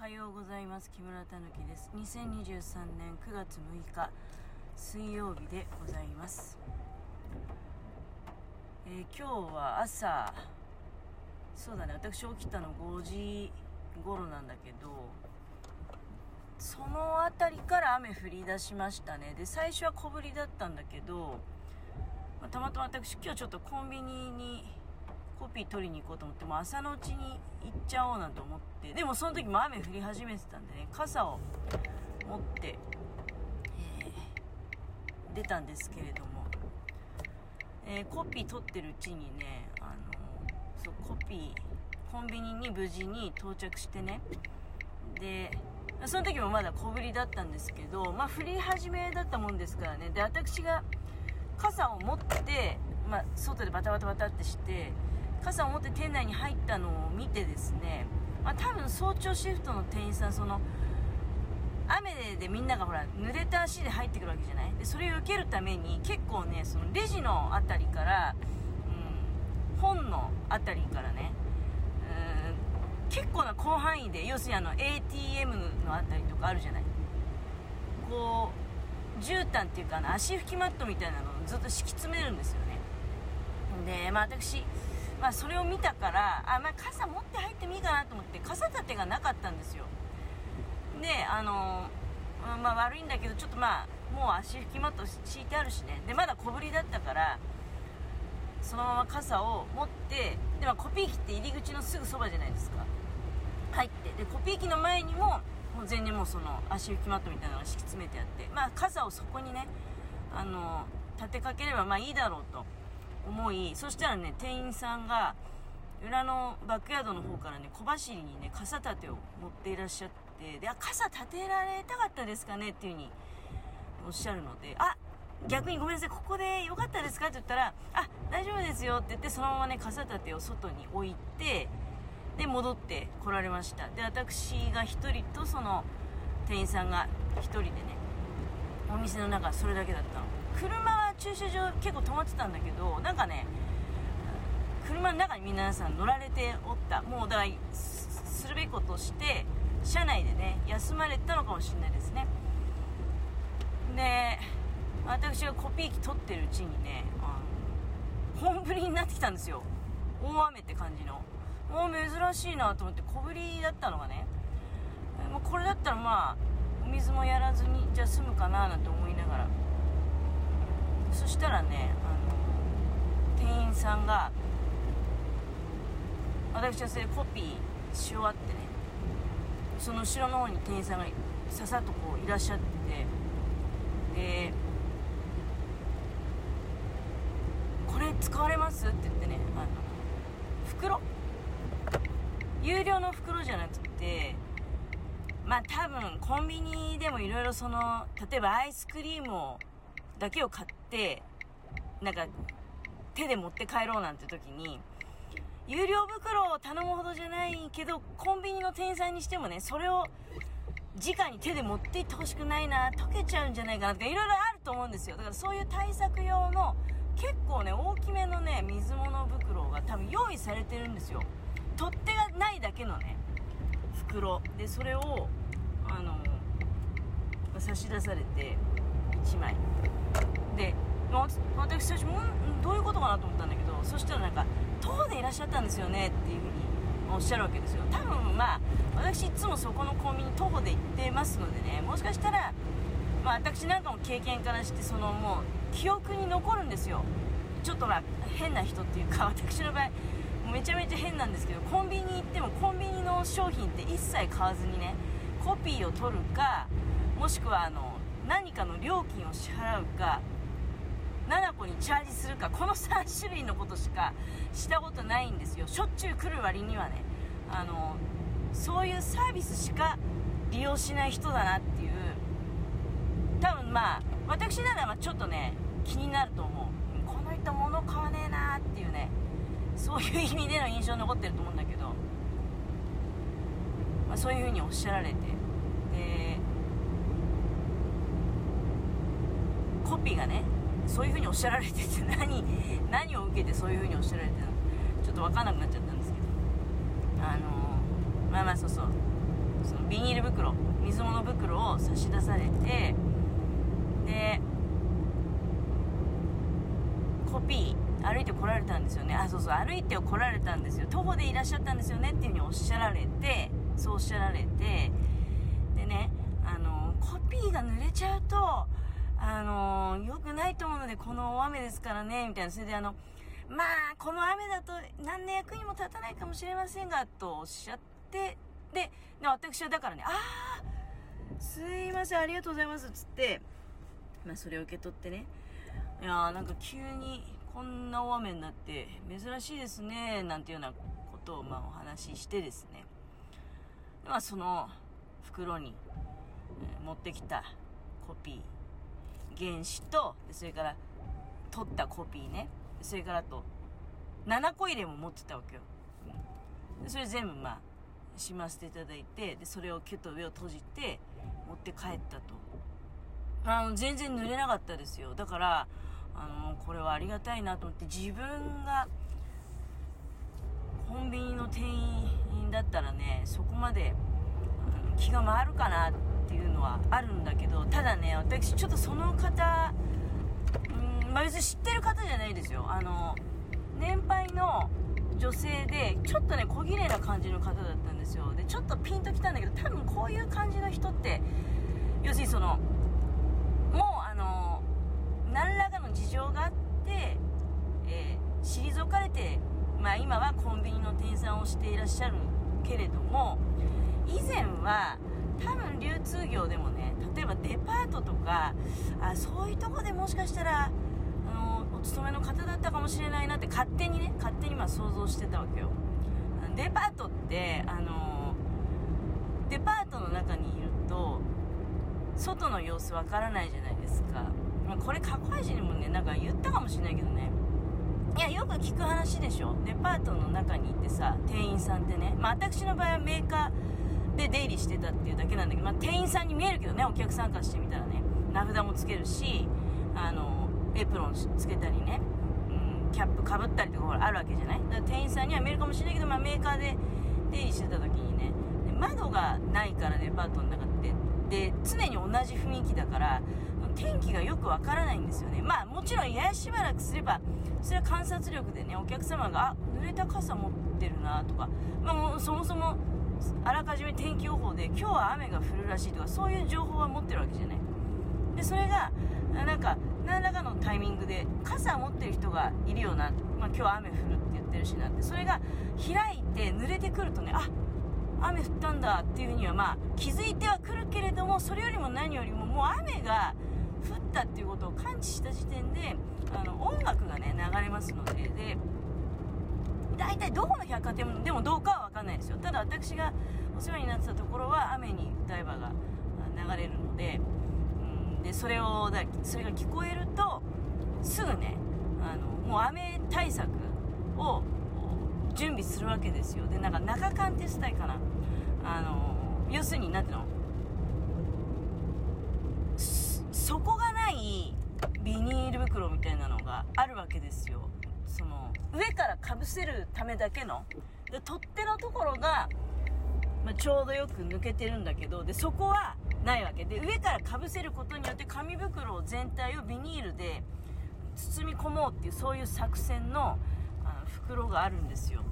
はようございます。木村たぬきです。2023年9月6日水曜日でございます、えー今日は朝そうだね私起きたの5時頃なんだけどその辺りから雨降り出しましたね。で最初は小降りだったんだけど、まあたまたま私今日ちょっとコンビニにコピー取りに行こうと思っても朝のうちに行っちゃおうなんて思ってでもその時も雨降り始めてたんでね傘を持って、えー出たんですけれども、えーコピー取ってるうちにねあのそうコピーコンビニに無事に到着してねでその時もまだ小降りだったんですけどまあ降り始めだったもんですからねで私が傘を持って、まあ、外でバタバタバタってして傘を持って店内に入ったのを見てですね、まあ、多分早朝シフトの店員さんその雨でみんながほら濡れた足で入ってくるわけじゃない？でそれを受けるために結構ねそのレジのあたりから、うん、本のあたりからね、うん、結構な広範囲で要するにあの ATM のあたりとかあるじゃない？こう絨毯っていうかあの足拭きマットみたいなのをずっと敷き詰めるんですよね。でまあ私、まあ、それを見たからあ、まあ、傘持って入ってもいいかなと思って傘立てがなかったんですよ。であのまあ悪いんだけどちょっとまあもう足拭きマット敷いてあるしね。でまだ小降りだったからそのまま傘を持ってで、まあ、コピー機って入り口のすぐそばじゃないですか。入ってでコピー機の前にももう全然もうその足拭きマットみたいなのが敷き詰めてあってまあ傘をそこにねあの立てかければまあいいだろうと。思いそしたらね店員さんが裏のバックヤードの方からね小走りにね傘立てを持っていらっしゃってであ傘立てられたかったですかねっていう風におっしゃるのであ逆にごめんなさいここでよかったですかって言ったらあ大丈夫ですよって言ってそのままね傘立てを外に置いてで戻って来られました。で私が1人とその店員さんが1人でねお店の中それだけだったの。車は駐車場結構止まってたんだけどなんかね車の中に皆さん乗られておった。もうだからするべきことをして車内でね休まれたのかもしれないですね。で私がコピー機取ってるうちにねあの本降りになってきたんですよ。大雨って感じの。もう珍しいなと思って小降りだったのがねもうこれだったらまあお水もやらずにじゃあ済むかななんて思いながら。そしたらねあの店員さんが私はそれコピーし終わってねその後ろの方に店員さんがささっとこういらっしゃっててでこれ使われます？って言ってねあの袋？有料の袋じゃなくてまあ多分コンビニでもいろいろその例えばアイスクリームをだけを買ってなんか手で持って帰ろうなんて時に有料袋を頼むほどじゃないけどコンビニの店員さんにしてもねそれを直に手で持っていってほしくないな溶けちゃうんじゃないかなとかいろいろあると思うんですよ。だからそういう対策用の結構ね大きめのね水物袋が多分用意されてるんですよ。取っ手がないだけのね袋。でそれをあの差し出されて枚。で私最初んどういうことかなと思ったんだけどそしたらなんか徒歩でいらっしゃったんですよねっていうふうにおっしゃるわけですよ。多分まあ私いつもそこのコンビニ徒歩で行ってますのでねもしかしたらまあ私なんかも経験からしてそのもう記憶に残るんですよ。ちょっとまあ変な人っていうか 私の場合めちゃめちゃ変なんですけどコンビニ行ってもコンビニの商品って一切買わずにねコピーを取るかもしくはあの何かの料金を支払うか7個にチャージするかこの3種類のことしかしたことないんですよ。しょっちゅう来る割にはね。あのそういうサービスしか利用しない人だなっていう。多分まあ私ならまちょっとね気になると思う。この人物買わねえなっていうね。そういう意味での印象に残ってると思うんだけど、まあ、そういうふうにおっしゃられてでコピーがねそういうふうにおっしゃられてて 何何を受けてそういうふうにおっしゃられてるのかちょっと分かんなくなっちゃったんですけど。あのまあまあそうそう。そのビニール袋水物袋を差し出されてでコピー歩いて来られたんですよね。あそうそう歩いて来られたんですよ。徒歩でいらっしゃったんですよねっていうふうにおっしゃられてそうおっしゃられてでねあのコピーが濡れちゃうとあの良くないと思うのでこの大雨ですからねみたいな。それであのまあこの雨だと何の役にも立たないかもしれませんがとおっしゃってで私はだからねああすいませんありがとうございますつってまあそれを受け取ってねいやーなんか急にこんな大雨になって珍しいですねなんていうようなことをまあお話ししてですね。まあその袋に、持ってきたコピー原子とそれから取ったコピーね。それからと7個入れも持ってたわけよ、それ全部まあしませていただいてでそれをキュッと上を閉じて持って帰ったと。あの全然濡れなかったですよ。だからあのこれはありがたいなと思って自分がコンビニの店員だったらねそこまで気が回るかなってていうのはあるんだけどただね私ちょっとその方うんまあ別に知ってる方じゃないですよ。あの年配の女性でちょっとね小綺麗な感じの方だったんですよ。でちょっとピンときたんだけど多分こういう感じの人って要するにそのもうあの何らかの事情があって、えー、退かれて、まあ、今はコンビニの店員さんをしていらっしゃるけれども以前は流通業でもね例えばデパートとかあそういうとこでもしかしたらあのお勤めの方だったかもしれないなって勝手にね勝手にま想像してたわけよ。デパートってあのデパートの中にいると外の様子わからないじゃないですか、まあ、これ過去配信にもねなんか言ったかもしれないけどね。いやよく聞く話でしょ。デパートの中に行ってさ店員さんってね、まあ、私の場合はメーカーで出入りしてたっていうだけなんだけど、まあ、店員さんに見えるけどねお客さんからしてみたらね。名札もつけるしあのエプロンつけたりね、うん、キャップかぶったりとかほらあるわけじゃない？だから店員さんには見えるかもしれないけど、まあ、メーカーで出入りしてた時にね。窓がないからデパートの中ってで常に同じ雰囲気だから天気がよくわからないんですよね。まあもちろんややしばらくすればそれは観察力でねお客様があ濡れた傘持ってるなとか、まあ、もうそもそもあらかじめ天気予報で今日は雨が降るらしいとかそういう情報は持ってるわけじゃない。でそれがなんか何らかのタイミングで傘持ってる人がいるよな、まあ、今日は雨降るって言ってるしなって。それが開いて濡れてくるとねあ雨降ったんだっていうにはまあ気づいてはくるけれどもそれよりも何よりももう雨が降ったっていうことを感知した時点であの音楽がね流れますのでで大体どこの百貨店でもどうかは分かんないですよ。ただ私がお世話になってたところは雨に歌えばが流れるのでうんでそれをだそれが聞こえるとすぐねあのもう雨対策を準備するわけですよ。でなんか中間テスタイかな。あの要するに何ていうの？底がないビニール袋みたいなのがあるわけ上からかぶせるためだけので取っ手のところが、まあ、ちょうどよく抜けてるんだけどでそこはないわけ。で上からかぶせることによって紙袋全体をビニールで包み込もうっていうそういう作戦のあの袋があるんですよ。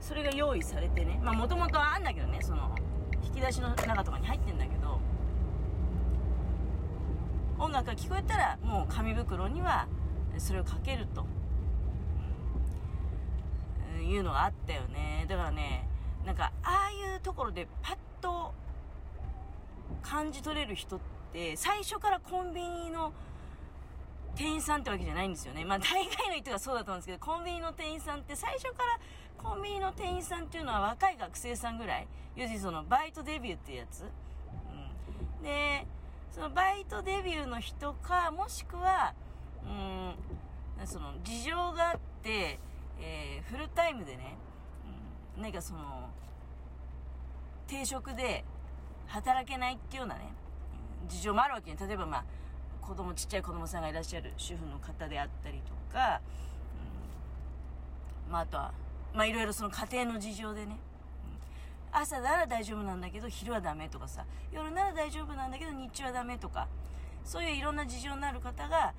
それが用意されてね。まあもともとあんだけどねその引き出しの中とかに入ってんだけど音楽が聞こえたらもう紙袋にはそれをかけると、うん、いうのがあったよねだからねなんかああいうところでパッと感じ取れる人って最初からコンビニの店員さんってわけじゃないんですよね。まあ大概の人がそうだと思うんですけど、コンビニの店員さんって最初からコンビニの店員さんっていうのは若い学生さんぐらい、要するにそのバイトデビューっていうやつ。うん、で、そのバイトデビューの人か、もしくは、うん、その事情があって、えー、フルタイムでね、うん、何かその、定職で働けないっていうようなね、事情もあるわけに、例えばまあ、子供、ちっちゃい子供さんがいらっしゃる主婦の方であったりとか、うん、まああとは、まあいろいろその家庭の事情でね、朝なら大丈夫なんだけど昼はダメとかさ夜なら大丈夫なんだけど日中はダメとかそういういろんな事情のある方が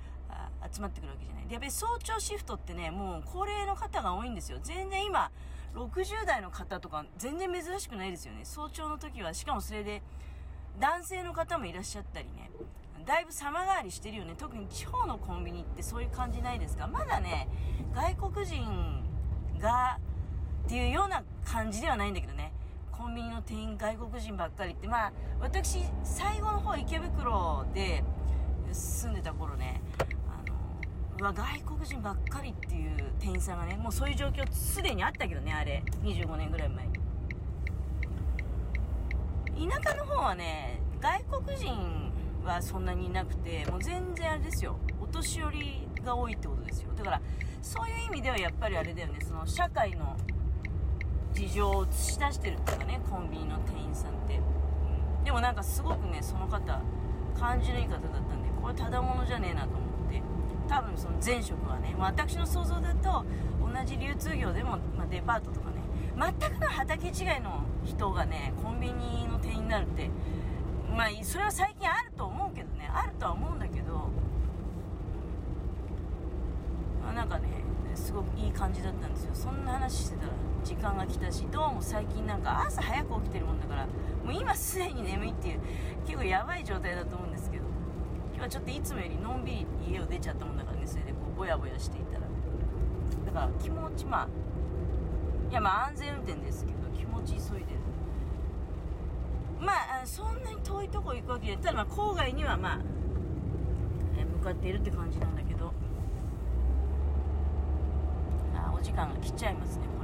集まってくるわけじゃない。でやっぱり早朝シフトってねもう高齢の方が多いんですよ。全然今60代の方とか全然珍しくないですよね。早朝の時はしかもそれで男性の方もいらっしゃったりね。だいぶ様変わりしてるよね。特に地方のコンビニってそういう感じないですか？まだね外国人がっていうような感じではないんだけどね。コンビニの店員外国人ばっかりって。まあ私最後の方池袋で住んでた頃ねうわ外国人ばっかりっていう店員さんがねもうそういう状況すでにあったけどねあれ。25年ぐらい前に。田舎の方はね外国人はそんなにいなくてもう全然あれですよ。お年寄りが多いってことですよ。だからそういう意味ではやっぱりあれだよね。その社会の事情を映し出してるっていうかねコンビニの店員さんって、うん、でもなんかすごくねその方感じのいい方だったんでこれただものじゃねえなと思って。多分その前職はね、私の想像だと同じ流通業でも、まあ、デパートとかね全くの畑違いの人がねコンビニの店員になるってまあそれは最近あると思うけどねあるとは思うんだけど、まあ、なんかねすごくいい感じだったんですよ。そんな話してたら時間が来たしどうも最近なんか朝早く起きてるもんだからもう今すでに眠いっていう結構やばい状態だと思うんで今ちょっといつもよりのんびり家を出ちゃったもんだからねそれでこうぼやぼやしていたら。だから気持ちまあいやまあ安全運転ですけど気持ち急いでる。まあそんなに遠いとこ行くわけでただま郊外にはまあ向かっているって感じなんだけど。あお時間が来ちゃいますねこれ。